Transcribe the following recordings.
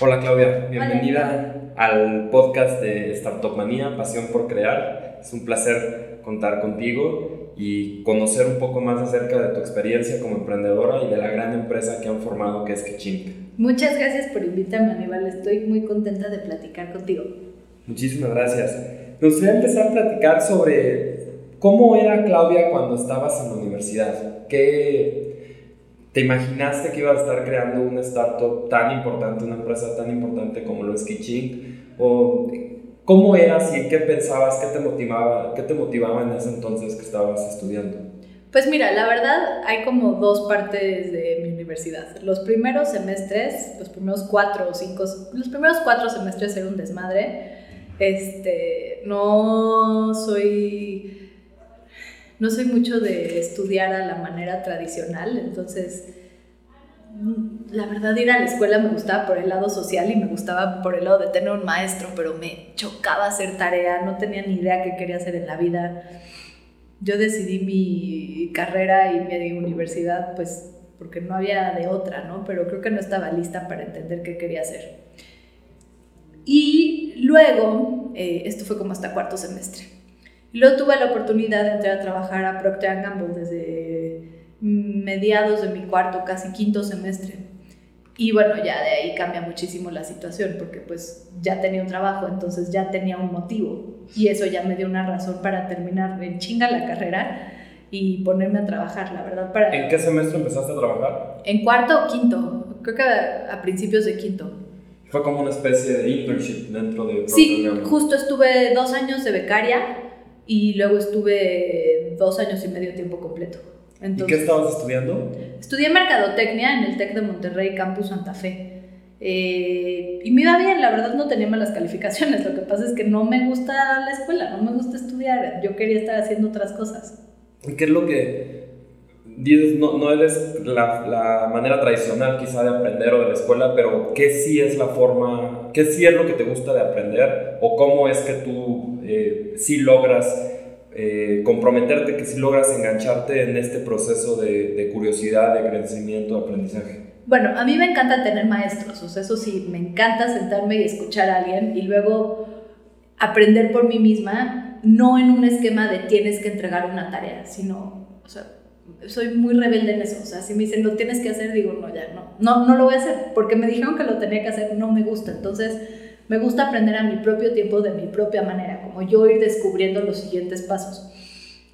Hola Claudia, bienvenida al podcast de Startup Manía, Pasión por Crear. Es un placer contar contigo y conocer un poco más acerca de tu experiencia como emprendedora y de la gran empresa que han formado que es Kitchink. Muchas gracias por invitarme, Aníbal. Estoy muy contenta de platicar contigo. Muchísimas gracias. Me gustaría empezar a platicar sobre cómo era Claudia cuando estabas en la universidad. ¿Qué, ¿Te imaginaste que ibas a estar creando una startup tan importante, una empresa tan importante como lo es Kitching? ¿O cómo eras y qué pensabas, qué te motivaba, qué te motivaba en ese entonces que estabas estudiando? Pues mira, la verdad hay como dos partes de mi universidad. Los primeros semestres, los primeros cuatro o cinco, los primeros cuatro semestres era un desmadre. Este, no soy no soy mucho de estudiar a la manera tradicional, entonces la verdad ir a la escuela me gustaba por el lado social y me gustaba por el lado de tener un maestro, pero me chocaba hacer tarea, no tenía ni idea qué quería hacer en la vida. Yo decidí mi carrera y mi universidad pues porque no había de otra, ¿no? Pero creo que no estaba lista para entender qué quería hacer. Y luego, eh, esto fue como hasta cuarto semestre luego tuve la oportunidad de entrar a trabajar a Procter Gamble desde mediados de mi cuarto, casi quinto semestre. Y bueno, ya de ahí cambia muchísimo la situación porque pues ya tenía un trabajo, entonces ya tenía un motivo y eso ya me dio una razón para terminar en chinga la carrera y ponerme a trabajar, la verdad. Para... ¿En qué semestre empezaste a trabajar? En cuarto o quinto, creo que a, principios de quinto. Fue como una especie de internship dentro de Procter Sí, justo estuve dos años de becaria y luego estuve dos años y medio tiempo completo. ¿Y qué estabas estudiando? Estudié Mercadotecnia en el TEC de Monterrey, Campus Santa Fe. Eh, y me iba bien, la verdad no tenía malas calificaciones, lo que pasa es que no me gusta la escuela, no me gusta estudiar, yo quería estar haciendo otras cosas. ¿Y qué es lo que dices? No, no eres la, la, manera tradicional quizá de aprender o de la escuela, pero ¿qué sí es la forma, qué sí es lo que te gusta de aprender o cómo es que tú eh, si logras eh, comprometerte, que si logras engancharte en este proceso de, curiosidad, de crecimiento, de aprendizaje. Bueno, a mí me encanta tener maestros, o sea, eso sí, me encanta sentarme y escuchar a alguien y luego aprender por mí misma, no en un esquema de tienes que entregar una tarea, sino, o sea, soy muy rebelde en eso, o sea, si me dicen lo tienes que hacer, digo, no, ya, no, no, no lo voy a hacer, porque me dijeron que lo tenía que hacer, no me gusta, entonces me gusta aprender a mi propio tiempo, de mi propia manera, como yo ir descubriendo los siguientes pasos.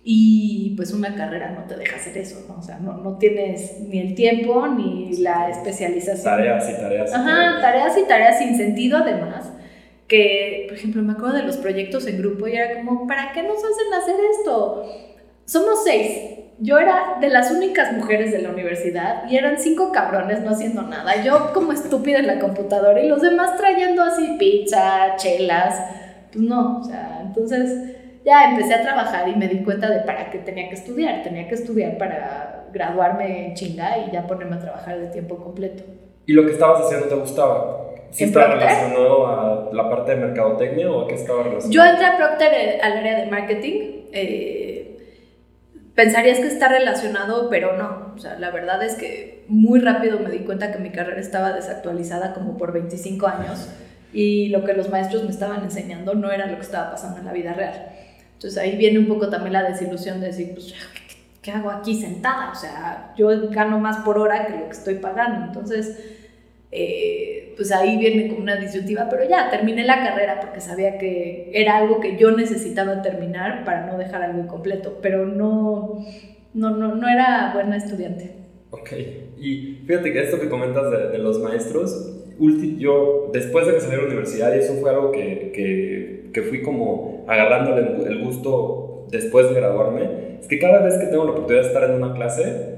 Y pues una carrera no te deja hacer eso, ¿no? O sea, no, no tienes ni el tiempo ni la especialización. Tareas y tareas. Ajá, tareas y tareas sin sentido además. Que, por ejemplo, me acuerdo de los proyectos en grupo y era como, ¿para qué nos hacen hacer esto? Somos seis, yo era de las únicas mujeres de la universidad y eran cinco cabrones no haciendo nada. Yo como estúpida en la computadora y los demás trayendo así pizza, chelas. Pues no, o sea, entonces ya empecé a trabajar y me di cuenta de para qué tenía que estudiar. Tenía que estudiar para graduarme en chinga y ya ponerme a trabajar de tiempo completo. ¿Y lo que estabas haciendo te gustaba? ¿Sí estaba relacionado a la parte de mercadotecnia o a qué estaba relacionado? Yo entré a Procter eh, al área de marketing. Eh, pensarías que está relacionado, pero no. O sea, la verdad es que muy rápido me di cuenta que mi carrera estaba desactualizada como por 25 años y lo que los maestros me estaban enseñando no era lo que estaba pasando en la vida real. Entonces ahí viene un poco también la desilusión de decir, pues, ¿qué, hago aquí sentada? O sea, yo gano más por hora que lo que estoy pagando. Entonces, eh, pues ahí viene como una disyuntiva, pero ya terminé la carrera porque sabía que era algo que yo necesitaba terminar para no dejar algo incompleto, pero no, no, no, no era buena estudiante. Ok, y fíjate que esto que comentas de, los maestros, yo después de que salí de la universidad, y eso fue algo que, que, que fui como agarrándole el gusto después de graduarme, es que cada vez que tengo la oportunidad de estar en una clase,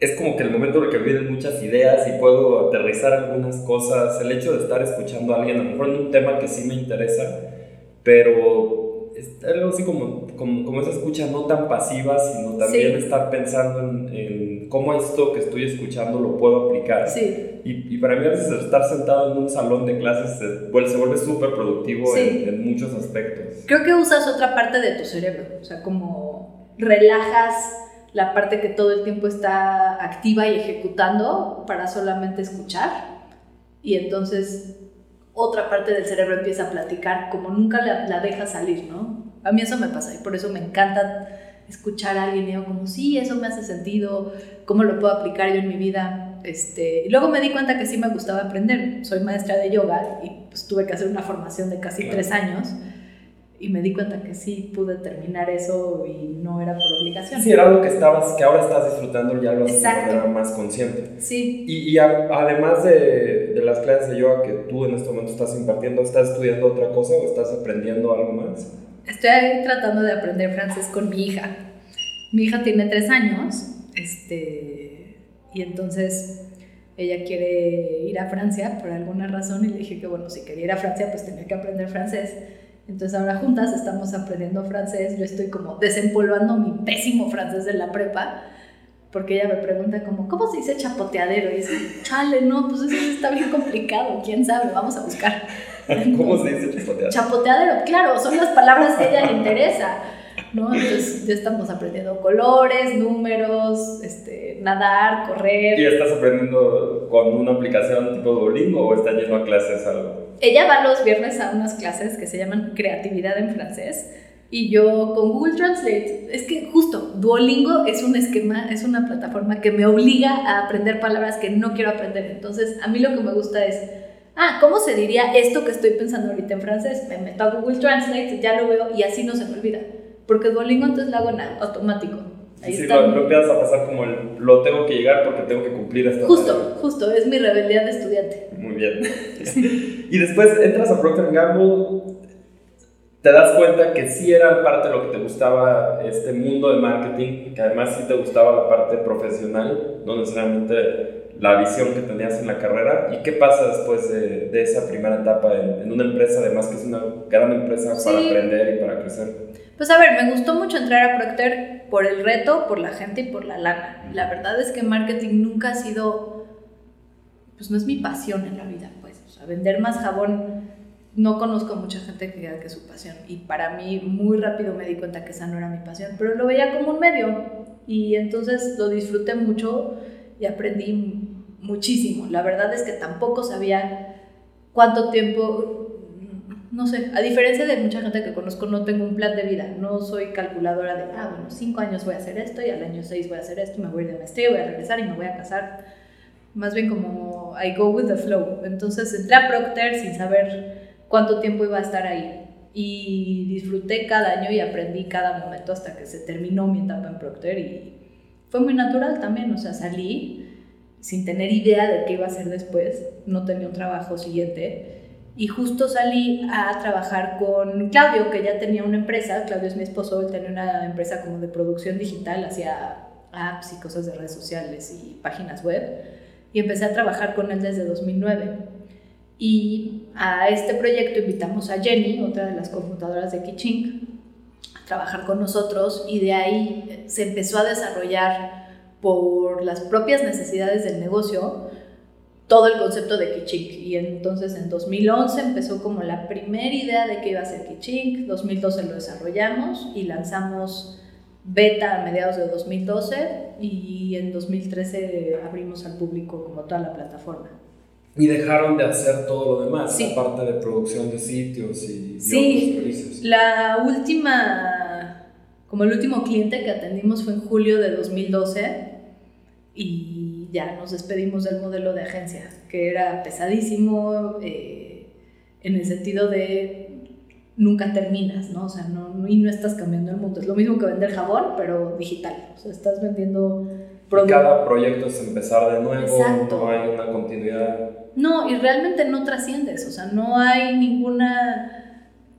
es como que el momento en el que vienen muchas ideas y puedo aterrizar algunas cosas, el hecho de estar escuchando a alguien, a lo mejor en un tema que sí me interesa, pero es algo así como, como, como esa escucha no tan pasiva, sino también estar pensando en, cómo esto que estoy escuchando lo puedo aplicar. Sí. Y, y, para mí a veces estar sentado en un salón de clases se vuelve, se vuelve súper productivo en, en muchos aspectos. Creo que usas otra parte de tu cerebro, o sea, como relajas la parte que todo el tiempo está activa y ejecutando para solamente escuchar. y entonces otra parte del cerebro empieza a platicar como nunca la, la deja salir, ¿no? A mí eso me pasa y por eso me encanta escuchar a alguien y digo como, sí, eso me hace sentido, cómo lo puedo aplicar yo en mi vida. Este, y luego me di cuenta que sí me gustaba aprender. Soy maestra de yoga y pues tuve que hacer una formación de casi tres años y me di cuenta que sí pude terminar eso y no era por obligación. Sí, era algo que estabas, que ahora estás disfrutando ya lo manera más consciente. Sí. Y, y además de, de, las clases de yoga que tú en este momento estás impartiendo, ¿estás estudiando otra cosa o estás aprendiendo algo más? Estoy tratando de aprender francés con mi hija. Mi hija tiene tres años, este, y entonces ella quiere ir a Francia por alguna razón y le dije que bueno, si quería ir a Francia pues tenía que aprender francés. Entonces ahora juntas estamos aprendiendo francés, yo estoy como desempolvando mi pésimo francés de la prepa, porque ella me pregunta como, ¿cómo se dice chapoteadero? Y dice, chale, no, pues eso está bien complicado, quién sabe, vamos a buscar. ¿Cómo se dice chapoteadero? Chapoteadero, claro, son las palabras que a ella le interesa. ¿no? Entonces ya estamos aprendiendo colores, números, este, nadar, correr. ¿Y estás aprendiendo con una aplicación tipo Duolingo o estás yendo a clases algo? Ella va los viernes a unas clases que se llaman creatividad en francés. Y yo con Google Translate, es que justo Duolingo es un esquema, es una plataforma que me obliga a aprender palabras que no quiero aprender. Entonces, a mí lo que me gusta es, ah, ¿cómo se diría esto que estoy pensando ahorita en francés? Me meto a Google Translate, ya lo veo y así no se me olvida. Porque Duolingo entonces lo hago en automático. Ahí sí, está. Lo, empiezas a pasar como el, lo tengo que llegar porque tengo que cumplir esta Justo, justo, es mi rebeldía de estudiante. Muy bien. y después entras a Procter Gamble, te das cuenta que sí era parte de lo que te gustaba este mundo de marketing, que además sí te gustaba la parte profesional, no necesariamente la visión que tenías en la carrera. ¿Y qué pasa después de, de esa primera etapa en, una empresa, además que es una gran empresa para aprender y para crecer? Pues a ver, me gustó mucho entrar a Procter por el reto, por la gente y por la lana. La verdad es que marketing nunca ha sido, pues no es mi pasión en la vida, pues. O sea, vender más jabón, no conozco a mucha gente que diga que es su pasión. Y para mí muy rápido me di cuenta que esa no era mi pasión, pero lo veía como un medio. Y entonces lo disfruté mucho y aprendí muchísimo. La verdad es que tampoco sabía cuánto tiempo no sé, a diferencia de mucha gente que conozco, no tengo un plan de vida, no soy calculadora de, ah, bueno, cinco años voy a hacer esto y al año seis voy a hacer esto, me voy a ir de maestría, voy a regresar y me voy a casar. Más bien como I go with the flow. Entonces entré a Procter sin saber cuánto tiempo iba a estar ahí y disfruté cada año y aprendí cada momento hasta que se terminó mi etapa en Procter y fue muy natural también, o sea, salí sin tener idea de qué iba a hacer después, no tenía un trabajo siguiente y justo salí a trabajar con Claudio, que ya tenía una empresa, Claudio es mi esposo, él tenía una empresa como de producción digital, hacía apps y cosas de redes sociales y páginas web, y empecé a trabajar con él desde 2009. Y a este proyecto invitamos a Jenny, otra de las computadoras de Kiching, a trabajar con nosotros. Y de ahí se empezó a desarrollar por las propias necesidades del negocio todo el concepto de Kichink. Y entonces en 2011 empezó como la primera idea de que iba a ser Kichink, 2012 lo desarrollamos y lanzamos beta a mediados de 2012 y en 2013 abrimos al público como toda la plataforma. Y dejaron de hacer todo lo demás, sí. aparte de producción de sitios y, y sí, otros servicios. La última, como el último cliente que atendimos fue en julio de 2012 y ya nos despedimos del modelo de agencia, que era pesadísimo eh, en el sentido de nunca terminas, ¿no? O sea, no, y no estás cambiando el mundo. Es lo mismo que vender jabón, pero digital. O sea, estás vendiendo productos. Cada proyecto es empezar de nuevo, Exacto. no hay una continuidad. No, y realmente no trasciendes, o sea, no hay ninguna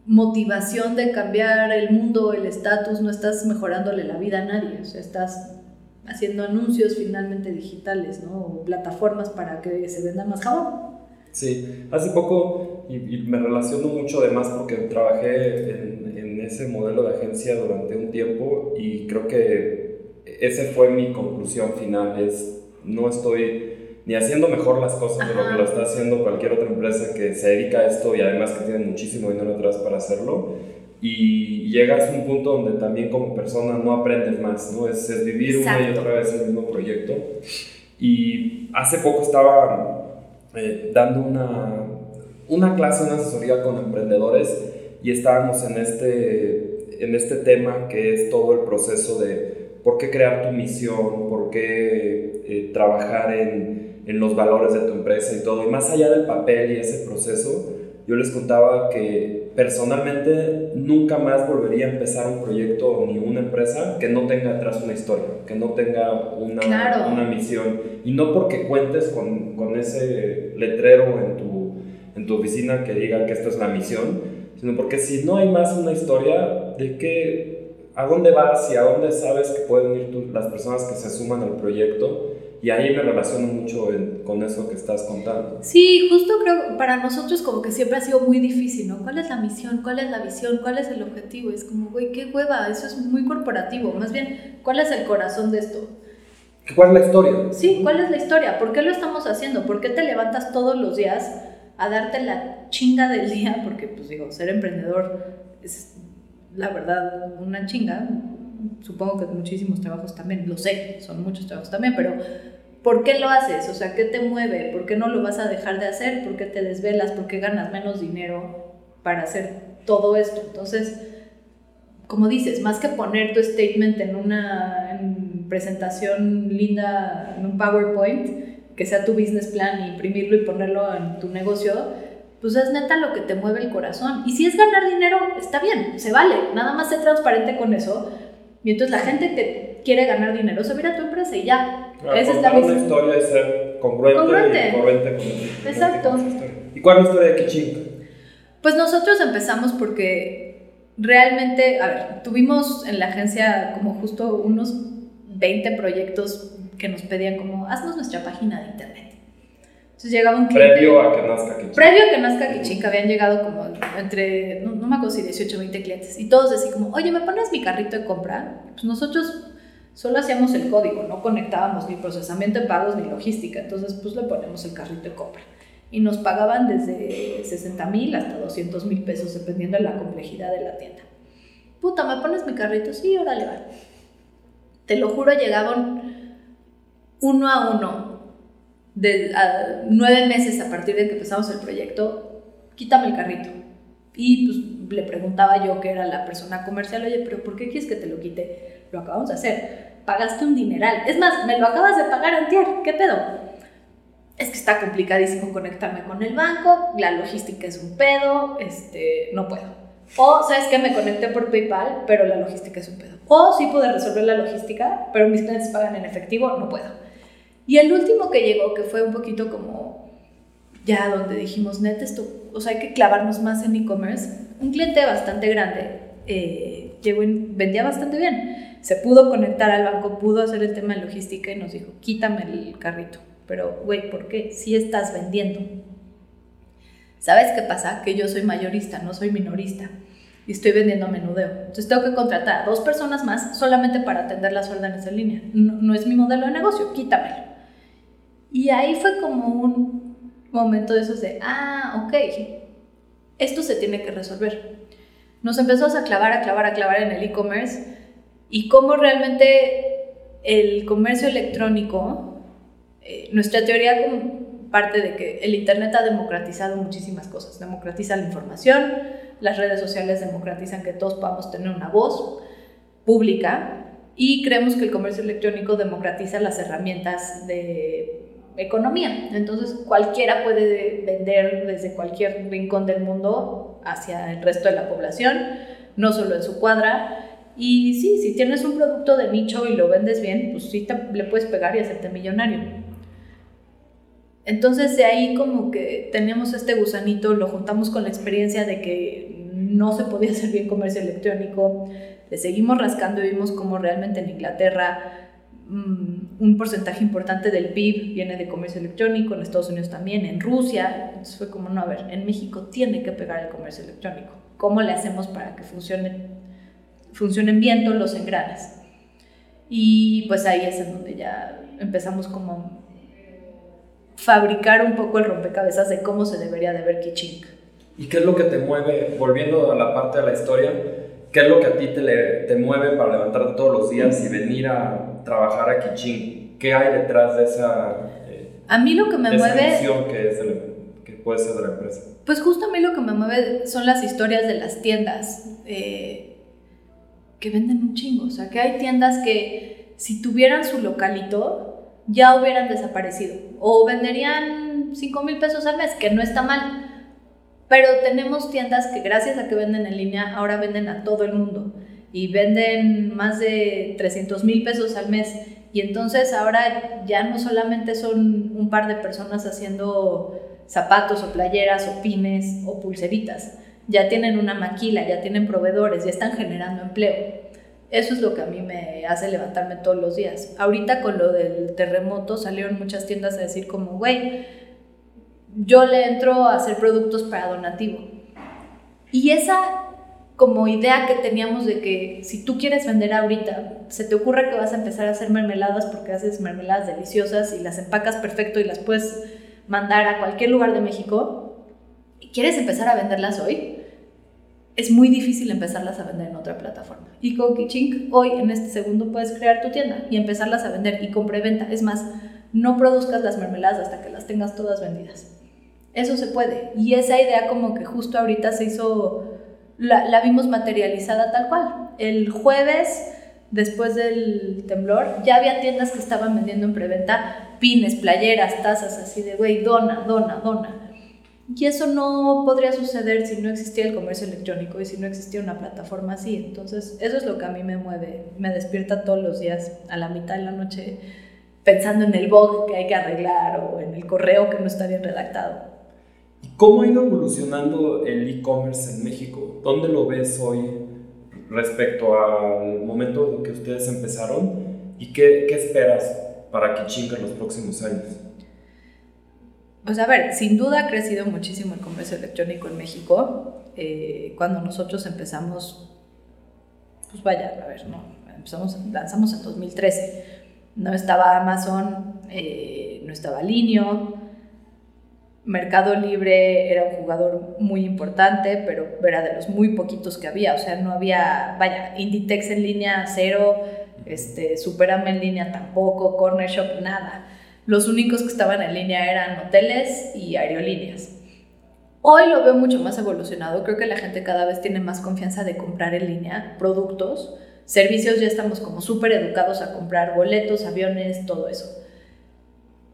motivación de cambiar el mundo, el estatus, no estás mejorándole la vida a nadie, o sea, estás haciendo anuncios finalmente digitales, ¿no? O plataformas para que se venda más jabón. Sí, hace poco, y, me relaciono mucho además porque trabajé en, en, ese modelo de agencia durante un tiempo y creo que esa fue mi conclusión final, es no estoy ni haciendo mejor las cosas de lo que lo está haciendo cualquier otra empresa que se dedica a esto y además que tiene muchísimo dinero atrás para hacerlo y llegas a un punto donde también como persona no aprendes más, ¿no? Es, vivir una y otra vez el mismo proyecto. Y hace poco estaba eh, dando una, una clase, una asesoría con emprendedores y estábamos en este, en este tema que es todo el proceso de por qué crear tu misión, por qué eh, trabajar en, en, los valores de tu empresa y todo. Y más allá del papel y ese proceso, yo les contaba que personalmente nunca más volvería a empezar un proyecto ni una empresa que no tenga atrás una historia, que no tenga una, una misión. Y no porque cuentes con, con ese letrero en tu, en tu oficina que diga que esta es la misión, sino porque si no hay más una historia de que a dónde vas y a dónde sabes que pueden ir las personas que se suman al proyecto. Y ahí me relaciono mucho con eso que estás contando. Sí, justo creo para nosotros como que siempre ha sido muy difícil, ¿no? ¿Cuál es la misión? ¿Cuál es la visión? ¿Cuál es el objetivo? Es como, güey, qué hueva, eso es muy corporativo. Más bien, ¿cuál es el corazón de esto? ¿Cuál es la historia? Sí, ¿cuál es la historia? ¿Por qué lo estamos haciendo? ¿Por qué te levantas todos los días a darte la chinga del día? Porque, pues digo, ser emprendedor es la verdad, una chinga. Supongo que muchísimos trabajos también, lo sé, son muchos trabajos también, pero ¿por qué lo haces? O sea, ¿qué te mueve? ¿Por qué no lo vas a dejar de hacer? ¿Por qué te desvelas? ¿Por qué ganas menos dinero para hacer todo esto? Entonces, como dices, más que poner tu statement en una presentación linda, en un PowerPoint, que sea tu business plan, imprimirlo y ponerlo en tu negocio, pues es neta lo que te mueve el corazón. Y si es ganar dinero, está bien, se vale. Nada más sé transparente con eso. Y entonces la gente que quiere ganar dinero se mira a tu empresa y ya. Esa es la misma. historia y ser congruente, congruente. con Exacto. ¿Y cuál es la historia de Kiching? Pues nosotros empezamos porque realmente, a ver, tuvimos en la agencia como justo unos 20 proyectos que nos pedían como, haznos nuestra página de internet entonces llegaba un cliente. Previo a que nazca Kichink. Previo a que nazca Kichink, habían llegado como entre, no, me acuerdo si 18 o 20 clientes. Y todos así como, oye, ¿me pones mi carrito de compra? Pues nosotros solo hacíamos el código, no conectábamos ni procesamiento de pagos ni logística. Entonces, pues le ponemos el carrito de compra. Y nos pagaban desde 60 mil hasta 200 mil pesos, dependiendo de la complejidad de la tienda. Puta, ¿me pones mi carrito? Sí, órale, va. Te lo juro, llegaban uno a uno de nueve meses a partir de que empezamos el proyecto, quítame el carrito. Y pues le preguntaba yo, que era la persona comercial, oye, pero ¿por qué quieres que te lo quite? Lo acabamos de hacer. Pagaste un dineral. Es más, me lo acabas de pagar antier. ¿Qué pedo? Es que está complicadísimo conectarme con el banco, la logística es un pedo, este, no puedo. O, ¿sabes que Me conecté por PayPal, pero la logística es un pedo. O sí pude resolver la logística, pero mis clientes pagan en efectivo, no puedo. Y el último que llegó, que fue un poquito como ya donde dijimos, net, esto, o sea, hay que clavarnos más en e-commerce, un cliente bastante grande eh, llegó y vendía bastante bien. Se pudo conectar al banco, pudo hacer el tema de logística y nos dijo, quítame el carrito. Pero, güey, ¿por qué? Si estás vendiendo. ¿Sabes qué pasa? Que yo soy mayorista, no soy minorista. Y estoy vendiendo a menudeo. Entonces tengo que contratar a dos personas más solamente para atender las órdenes en línea. No, no es mi modelo de negocio, quítamelo. Y ahí fue como un momento de esos de, ah, ok, esto se tiene que resolver. Nos empezamos a clavar, a clavar, a clavar en el e-commerce y cómo realmente el comercio electrónico, eh, nuestra teoría parte de que el Internet ha democratizado muchísimas cosas. Democratiza la información, las redes sociales democratizan que todos podamos tener una voz pública y creemos que el comercio electrónico democratiza las herramientas de economía. Entonces cualquiera puede vender desde cualquier rincón del mundo hacia el resto de la población, no solo en su cuadra. Y sí, si tienes un producto de nicho y lo vendes bien, pues sí le puedes pegar y hacerte millonario. Entonces de ahí como que teníamos este gusanito, lo juntamos con la experiencia de que no se podía hacer bien comercio electrónico, le seguimos rascando y vimos como realmente en Inglaterra un porcentaje importante del PIB viene de comercio electrónico, en Estados Unidos también, en Rusia. Entonces fue como, no, a ver, en México tiene que pegar el comercio electrónico. ¿Cómo le hacemos para que funcione, funcionen bien todos los engranes? Y pues ahí es en donde ya empezamos como fabricar un poco el rompecabezas de cómo se debería de ver Kichink. ¿Y qué es lo que te mueve, volviendo a la parte de la historia, qué es lo que a ti te, te mueve para levantarte todos los días y venir a trabajar a Kiching? ¿Qué hay detrás de esa...? Eh? A mí lo que me mueve... Que, es que puede ser de la empresa. Pues justo a mí lo que me mueve son las historias de las tiendas eh, que venden un chingo. O sea, que hay tiendas que si tuvieran su localito ya hubieran desaparecido. O venderían 5 mil pesos al mes, que no está mal. Pero tenemos tiendas que gracias a que venden en línea ahora venden a todo el mundo y venden más de 300 mil pesos al mes. Y entonces ahora ya no solamente son un par de personas haciendo zapatos o playeras o pines o pulseritas, ya tienen una maquila, ya tienen proveedores, ya están generando empleo. Eso es lo que a mí me hace levantarme todos los días. Ahorita con lo del terremoto salieron muchas tiendas a decir como, güey, yo le entro a hacer productos para donativo. Y esa como idea que teníamos de que si tú quieres vender ahorita, se te ocurre que vas a empezar a hacer mermeladas porque haces mermeladas deliciosas y las empacas perfecto y las puedes mandar a cualquier lugar de México, y quieres empezar a venderlas hoy, es muy difícil empezarlas a vender en otra plataforma. Y con Kichink, hoy en este segundo puedes crear tu tienda y empezarlas a vender y con preventa. Es más, no produzcas las mermeladas hasta que las tengas todas vendidas. Eso se puede. Y esa idea como que justo ahorita se hizo, la, vimos materializada tal cual. El jueves, después del temblor, ya había tiendas que estaban vendiendo en preventa pines, playeras, tazas, así de, güey, dona, dona, dona. Y eso no podría suceder si no existía el comercio electrónico y si no existía una plataforma así. Entonces, eso es lo que a mí me mueve. Me despierta todos los días a la mitad de la noche pensando en el bug que hay que arreglar o en el correo que no está bien redactado. ¿Cómo ha ido evolucionando el e-commerce en México? ¿Dónde lo ves hoy respecto al momento en que ustedes empezaron? ¿Y qué, qué esperas para Kichinga en los próximos años? Pues a ver, sin duda ha crecido muchísimo el comercio electrónico en México. Eh, cuando nosotros empezamos, pues vaya, a ver, no, empezamos, lanzamos en 2013. No estaba Amazon, eh, no estaba Linio, Mercado Libre era un jugador muy importante, pero era de los muy poquitos que había. O sea, no había, vaya, Inditex en línea cero, este, Superama en línea tampoco, Corner Shop nada. Los únicos que estaban en línea eran hoteles y aerolíneas. Hoy lo veo mucho más evolucionado. Creo que la gente cada vez tiene más confianza de comprar en línea productos. Servicios ya estamos como súper educados a comprar boletos, aviones, todo eso.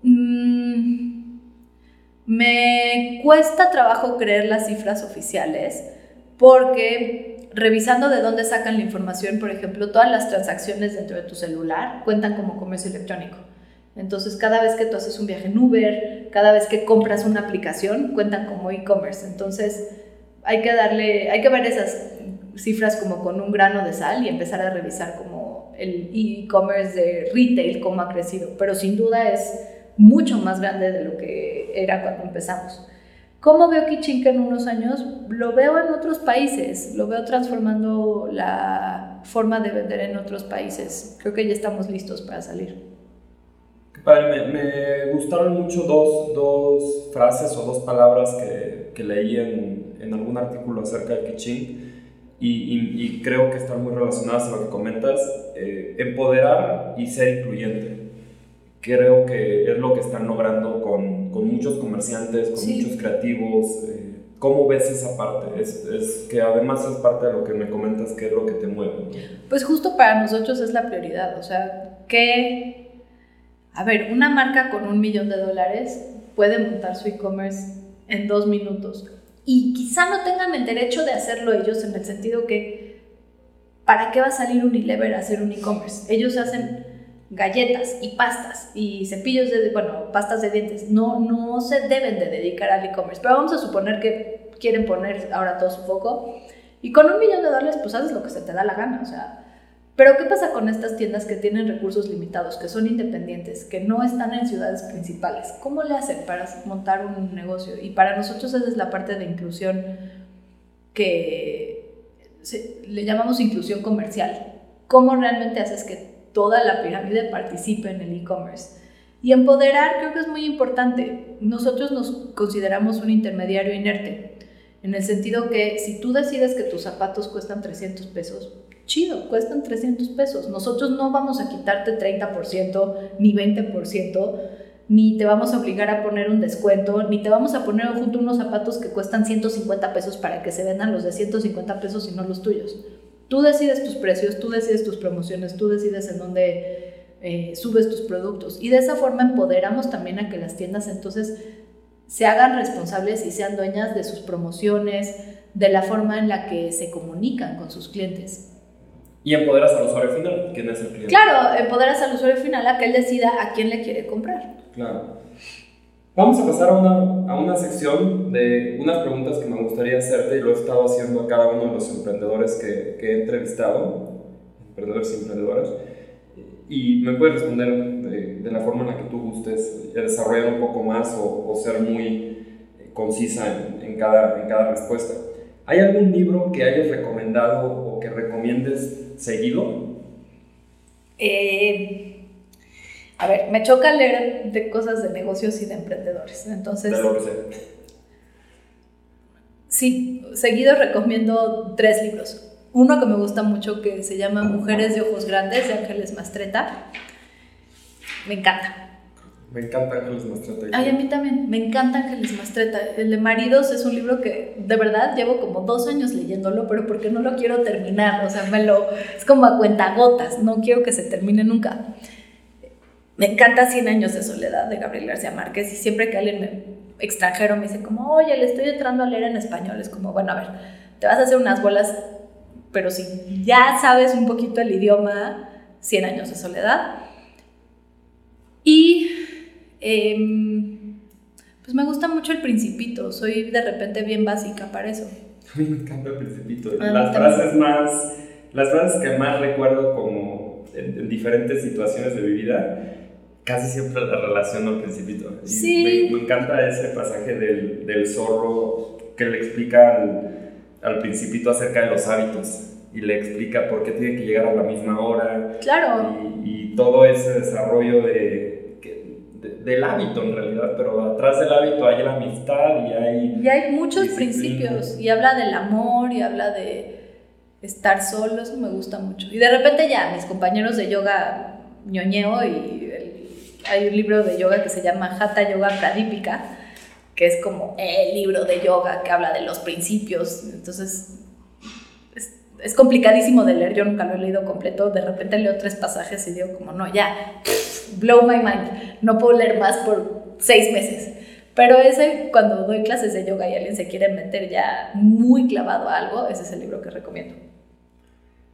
Mm, me cuesta trabajo creer las cifras oficiales porque revisando de dónde sacan la información, por ejemplo, todas las transacciones dentro de tu celular cuentan como comercio electrónico. Entonces, cada vez que tú haces un viaje en Uber, cada vez que compras una aplicación, cuentan como e-commerce. Entonces, hay que darle, hay que ver esas cifras como con un grano de sal y empezar a revisar como el e-commerce de retail, cómo ha crecido. Pero sin duda es mucho más grande de lo que era cuando empezamos. ¿Cómo veo Kichinka en unos años? Lo veo en otros países, lo veo transformando la forma de vender en otros países. Creo que ya estamos listos para salir. Padre, me, gustaron mucho dos, dos, frases o dos palabras que, que leí en, en, algún artículo acerca de Kichin y, y, creo que están muy relacionadas a lo que comentas. Eh, empoderar y ser incluyente creo que es lo que están logrando con, con muchos comerciantes, con muchos creativos. Eh, ¿Cómo ves esa parte? Es, es, que además es parte de lo que me comentas, que es lo que te mueve. Pues justo para nosotros es la prioridad, o sea, que, a ver, una marca con un millón de dólares puede montar su e-commerce en dos minutos y quizá no tengan el derecho de hacerlo ellos en el sentido que, ¿para qué va a salir Unilever a hacer un e-commerce? Ellos hacen galletas y pastas y cepillos de, bueno, pastas de dientes, no, no se deben de dedicar al e-commerce, pero vamos a suponer que quieren poner ahora todo su foco y con un millón de dólares pues haces lo que se te da la gana, o sea, pero ¿qué pasa con estas tiendas que tienen recursos limitados, que son independientes, que no están en ciudades principales? ¿Cómo le hacen para montar un negocio? Y para nosotros esa es la parte de inclusión que le llamamos inclusión comercial. ¿Cómo realmente haces que toda la pirámide participe en el e-commerce. Y empoderar creo que es muy importante. Nosotros nos consideramos un intermediario inerte, en el sentido que si tú decides que tus zapatos cuestan 300 pesos, chido, cuestan 300 pesos. Nosotros no vamos a quitarte 30% ni 20% ni te vamos a obligar a poner un descuento, ni te vamos a poner junto unos zapatos que cuestan 150 pesos para que se vendan los de 150 pesos y no los tuyos. Tú decides tus precios, tú decides tus promociones, tú decides en dónde eh, subes tus productos. Y de esa forma empoderamos también a que las tiendas entonces se hagan responsables y sean dueñas de sus promociones, de la forma en la que se comunican con sus clientes. Y empoderas al usuario final, ¿quién es el cliente? Claro, empoderas al usuario final a que él decida a quién le quiere comprar. Claro. Vamos a pasar a una, a una sección de unas preguntas que me gustaría hacerte y lo he estado haciendo a cada uno de los emprendedores que, que he entrevistado, emprendedores y emprendedoras, y me puedes responder de, de, la forma en la que tú gustes, desarrollar un poco más o, o ser muy concisa en, en, cada, en cada respuesta. ¿Hay algún libro que hayas recomendado o que recomiendes seguido? Eh, a ver, me choca leer de cosas de negocios y de emprendedores. Entonces. De lo que. Sí, seguido recomiendo tres libros. Uno que me gusta mucho que se llama Mujeres de Ojos Grandes de Ángeles Mastreta. Me encanta. Me encanta Ángeles Mastreta. Ay, a mí también, me encanta Ángeles Mastreta. El de Maridos es un libro que de verdad llevo como dos años leyéndolo, pero porque no lo quiero terminar. O sea, me lo. Es como a cuentagotas, no quiero que se termine nunca. Me encanta Cien años de soledad de Gabriel García Márquez y siempre que alguien extranjero me dice como, oye, le estoy entrando a leer en español, es como, bueno, a ver, te vas a hacer unas bolas, pero si ya sabes un poquito el idioma, Cien años de soledad. Y eh, pues me gusta mucho el principito, soy de repente bien básica para eso. A mí me encanta el principito. Las frases más, las frases que más recuerdo como en, en diferentes situaciones de mi vida casi siempre la relaciono al principito. Y sí. Me, me, encanta ese pasaje del, del zorro que le explica al, al, principito acerca de los hábitos y le explica por qué tiene que llegar a la misma hora. Claro. Y, y todo ese desarrollo de, de, del hábito en realidad, pero atrás del hábito hay la amistad y hay... Y hay muchos principios y habla del amor y habla de estar solo, eso me gusta mucho. Y de repente ya mis compañeros de yoga ñoñeo y hay un libro de yoga que se llama Hatha Yoga Pradipika, que es como el libro de yoga que habla de los principios. Entonces, es, es, complicadísimo de leer, yo nunca lo he leído completo. De repente leo tres pasajes y digo como, no, ya, blow my mind, no puedo leer más por seis meses. Pero ese, cuando doy clases de yoga y alguien se quiere meter ya muy clavado a algo, ese es el libro que recomiendo.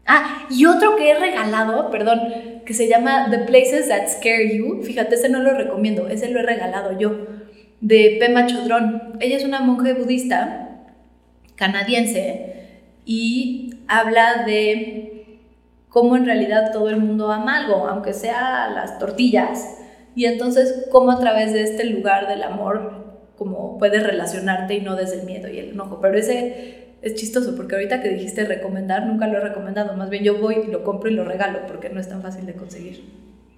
Ah, y otro que he regalado, perdón, que se llama The Places That Scare You. Fíjate, ese no lo recomiendo, ese lo he regalado yo, de Pema Chodron. Ella es una monje budista canadiense y habla de cómo en realidad todo el mundo ama algo, aunque sea las tortillas, y entonces cómo a través de este lugar del amor, como puedes relacionarte y no desde el miedo y el enojo. Pero ese es chistoso porque ahorita que dijiste recomendar, nunca lo he recomendado. Más bien yo voy y lo compro y lo regalo porque no es tan fácil de conseguir.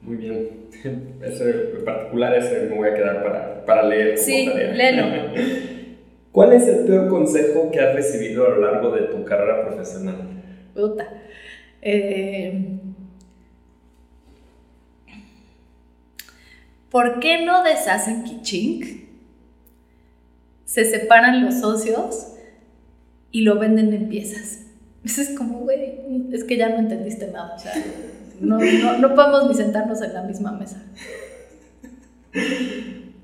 Muy bien. Ese, en particular ese me voy a quedar para, para leer. Sí, léelo. ¿Cuál es el peor consejo que has recibido a lo largo de tu carrera profesional? Puta. Eh, ¿Por qué no deshacen Kichink? Se separan los socios y lo venden en piezas. Eso es como, güey, es que ya no entendiste nada. O sea, no, no, no podemos ni sentarnos en la misma mesa.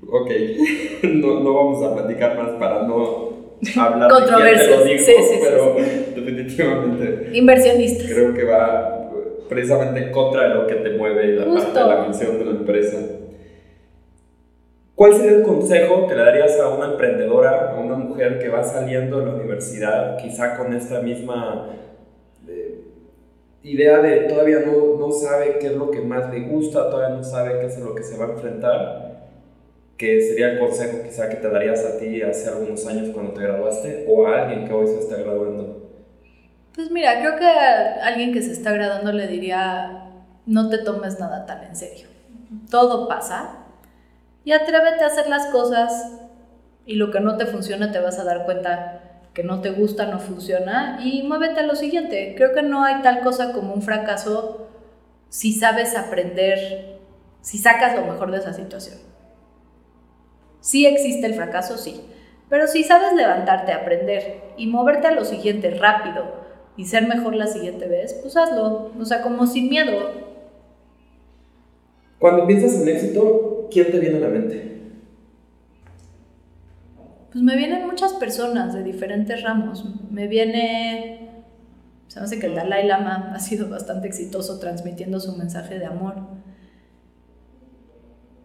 Ok, no, no vamos a platicar más para no hablar Controversias, de sí, sí, pero sí. definitivamente. Inversionistas. Creo que va precisamente en contra lo que te mueve la Justo. parte de la misión de la empresa. ¿Cuál sería el consejo que le darías a una emprendedora, a una mujer que va saliendo de la universidad, quizá con esta misma eh, idea de todavía no, no, sabe qué es lo que más le gusta, todavía no sabe qué es lo que se va a enfrentar? ¿Qué sería el consejo quizá que te darías a ti hace algunos años cuando te graduaste o a alguien que hoy se está graduando? Pues mira, creo que a alguien que se está graduando le diría, no te tomes nada tan en serio. Todo pasa, y atrévete a hacer las cosas y lo que no te funciona te vas a dar cuenta que no te gusta, no funciona y muévete a lo siguiente. Creo que no hay tal cosa como un fracaso si sabes aprender, si sacas lo mejor de esa situación. Sí existe el fracaso, sí. Pero si sabes levantarte, aprender y moverte a lo siguiente rápido y ser mejor la siguiente vez, pues hazlo. O sea, como sin miedo. Cuando piensas en éxito, ¿quién te viene a la mente? Pues me vienen muchas personas de diferentes ramos. Me viene, se me hace que el Dalai Lama ha sido bastante exitoso transmitiendo su mensaje de amor.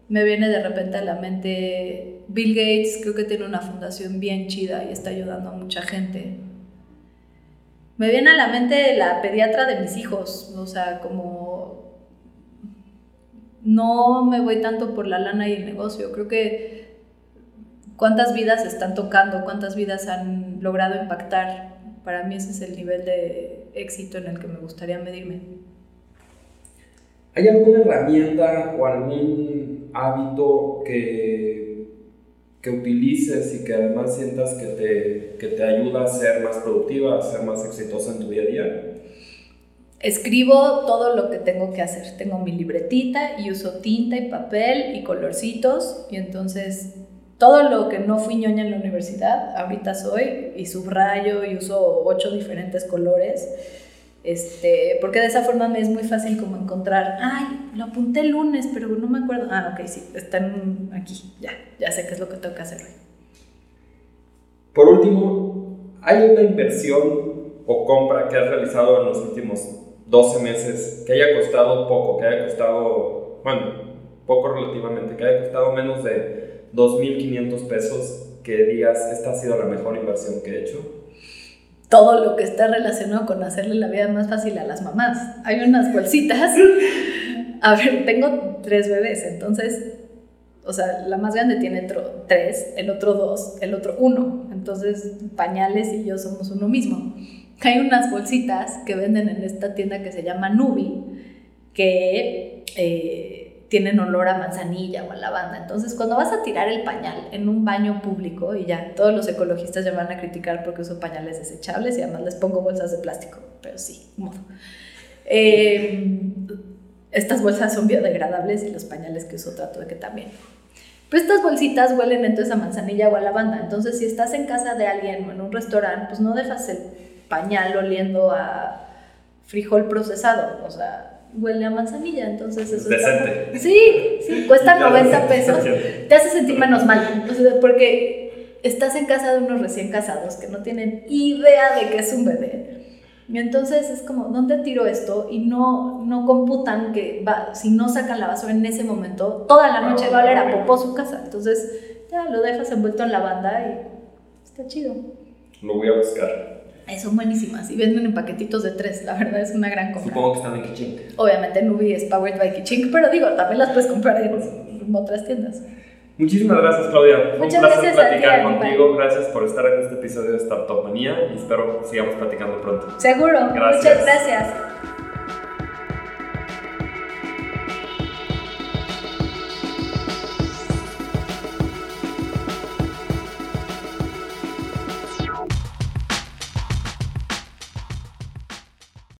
Me viene de repente a la mente Bill Gates, creo que tiene una fundación bien chida y está ayudando a mucha gente. Me viene a la mente la pediatra de mis hijos, o sea, como no me voy tanto por la lana y el negocio, creo que cuántas vidas están tocando, cuántas vidas han logrado impactar. Para mí ese es el nivel de éxito en el que me gustaría medirme. ¿Hay alguna herramienta o algún hábito que, que utilices y que además sientas que te, que te ayuda a ser más productiva, a ser más exitosa en tu día a día? Escribo todo lo que tengo que hacer. Tengo mi libretita y uso tinta y papel y colorcitos y entonces todo lo que no fui ñoña en la universidad, ahorita soy y subrayo y uso ocho diferentes colores. Este, porque de esa forma me es muy fácil como encontrar, ay, lo apunté el lunes, pero no me acuerdo. Ah, ok, sí, están aquí, ya, ya sé qué es lo que tengo que hacer hoy. Por último, ¿hay una inversión o compra que has realizado en los últimos 12 meses que haya costado poco, que haya costado, bueno, poco relativamente, que haya costado menos de 2.500 pesos que digas, esta ha sido la mejor inversión que he hecho? Todo lo que está relacionado con hacerle la vida más fácil a las mamás. Hay unas bolsitas. A ver, tengo tres bebés, entonces, o sea, la más grande tiene tres, el otro dos, el otro uno. Entonces, pañales y yo somos uno mismo. Hay unas bolsitas que venden en esta tienda que se llama Nubi, que... Eh, tienen olor a manzanilla o a lavanda. Entonces, cuando vas a tirar el pañal en un baño público, y ya todos los ecologistas ya van a criticar porque uso pañales desechables y además les pongo bolsas de plástico, pero sí, modo. Eh, estas bolsas son biodegradables y los pañales que uso trato de que también. Pero estas bolsitas huelen entonces a manzanilla o a lavanda. Entonces, si estás en casa de alguien o en un restaurante, pues no dejas el pañal oliendo a frijol procesado. O sea, huele a manzanilla, entonces eso Decente. Sí, sí, cuesta 90 pesos, te hace sentir menos mal, porque estás en casa de unos recién casados que no tienen idea de que es un bebé. Y entonces es como, ¿dónde tiro esto? Y no, no computan que va, si no sacan la basura en ese momento, toda la noche va a oler a popó su casa. Entonces ya lo dejas envuelto en la banda y está chido. Lo voy a buscar. Eh, son buenísimas y venden en paquetitos de tres, la verdad es una gran compra. Supongo que están en Kichink. Obviamente Nubi es powered by Kichink, pero digo, también las puedes comprar en, otras tiendas. Muchísimas gracias, Claudia. Fue un placer platicar contigo. Gracias por estar en este episodio de Startup Manía y espero que sigamos platicando pronto. Seguro. Muchas gracias.